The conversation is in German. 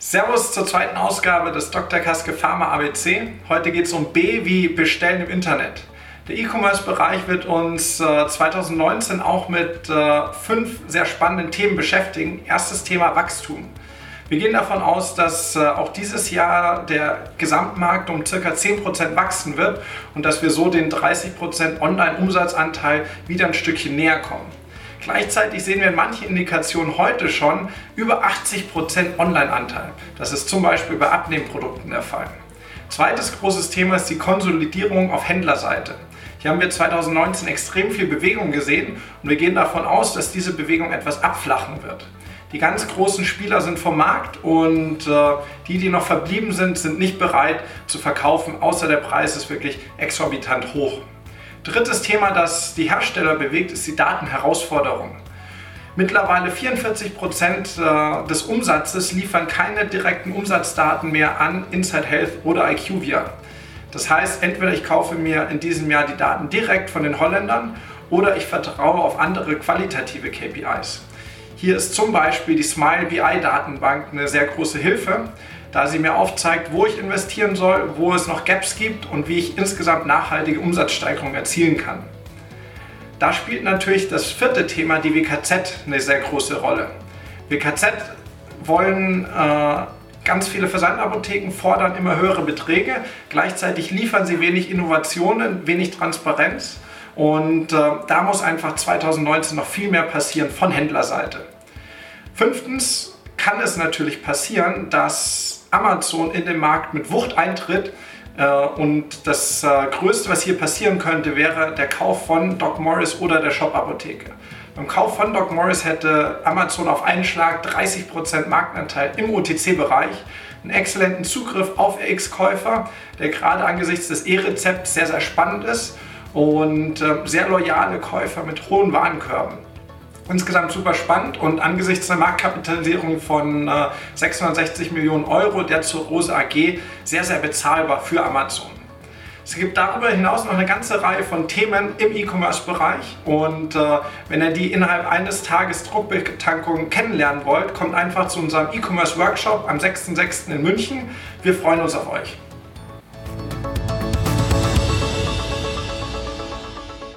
Servus zur zweiten Ausgabe des Dr. Kaske Pharma ABC. Heute geht es um B wie Bestellen im Internet. Der E-Commerce-Bereich wird uns äh, 2019 auch mit äh, fünf sehr spannenden Themen beschäftigen. Erstes Thema Wachstum. Wir gehen davon aus, dass äh, auch dieses Jahr der Gesamtmarkt um ca. 10% wachsen wird und dass wir so den 30% Online-Umsatzanteil wieder ein Stückchen näher kommen. Gleichzeitig sehen wir in manchen Indikationen heute schon über 80% Online-Anteil. Das ist zum Beispiel bei Abnehmprodukten der Fall. Zweites großes Thema ist die Konsolidierung auf Händlerseite. Hier haben wir 2019 extrem viel Bewegung gesehen und wir gehen davon aus, dass diese Bewegung etwas abflachen wird. Die ganz großen Spieler sind vom Markt und äh, die, die noch verblieben sind, sind nicht bereit zu verkaufen, außer der Preis ist wirklich exorbitant hoch. Drittes Thema, das die Hersteller bewegt, ist die Datenherausforderung. Mittlerweile 44 Prozent äh, des Umsatzes liefern keine direkten Umsatzdaten mehr an Inside Health oder IQVIA. Das heißt, entweder ich kaufe mir in diesem Jahr die Daten direkt von den Holländern oder ich vertraue auf andere qualitative KPIs. Hier ist zum Beispiel die Smile BI Datenbank eine sehr große Hilfe, da sie mir aufzeigt, wo ich investieren soll, wo es noch Gaps gibt und wie ich insgesamt nachhaltige Umsatzsteigerung erzielen kann. Da spielt natürlich das vierte Thema, die WKZ, eine sehr große Rolle. WKZ wollen äh, ganz viele Versandapotheken, fordern immer höhere Beträge, gleichzeitig liefern sie wenig Innovationen, wenig Transparenz und äh, da muss einfach 2019 noch viel mehr passieren von Händlerseite. Fünftens kann es natürlich passieren, dass Amazon in den Markt mit Wucht eintritt. Äh, und das äh, Größte, was hier passieren könnte, wäre der Kauf von Doc Morris oder der Shop-Apotheke. Beim Kauf von Doc Morris hätte Amazon auf einen Schlag 30% Marktanteil im OTC-Bereich, einen exzellenten Zugriff auf RX-Käufer, der gerade angesichts des E-Rezepts sehr, sehr spannend ist und äh, sehr loyale Käufer mit hohen Warenkörben. Insgesamt super spannend und angesichts der Marktkapitalisierung von äh, 660 Millionen Euro der zur Rose AG sehr, sehr bezahlbar für Amazon. Es gibt darüber hinaus noch eine ganze Reihe von Themen im E-Commerce-Bereich und äh, wenn ihr die innerhalb eines Tages Druckbetankung kennenlernen wollt, kommt einfach zu unserem E-Commerce-Workshop am 6.6. in München. Wir freuen uns auf euch.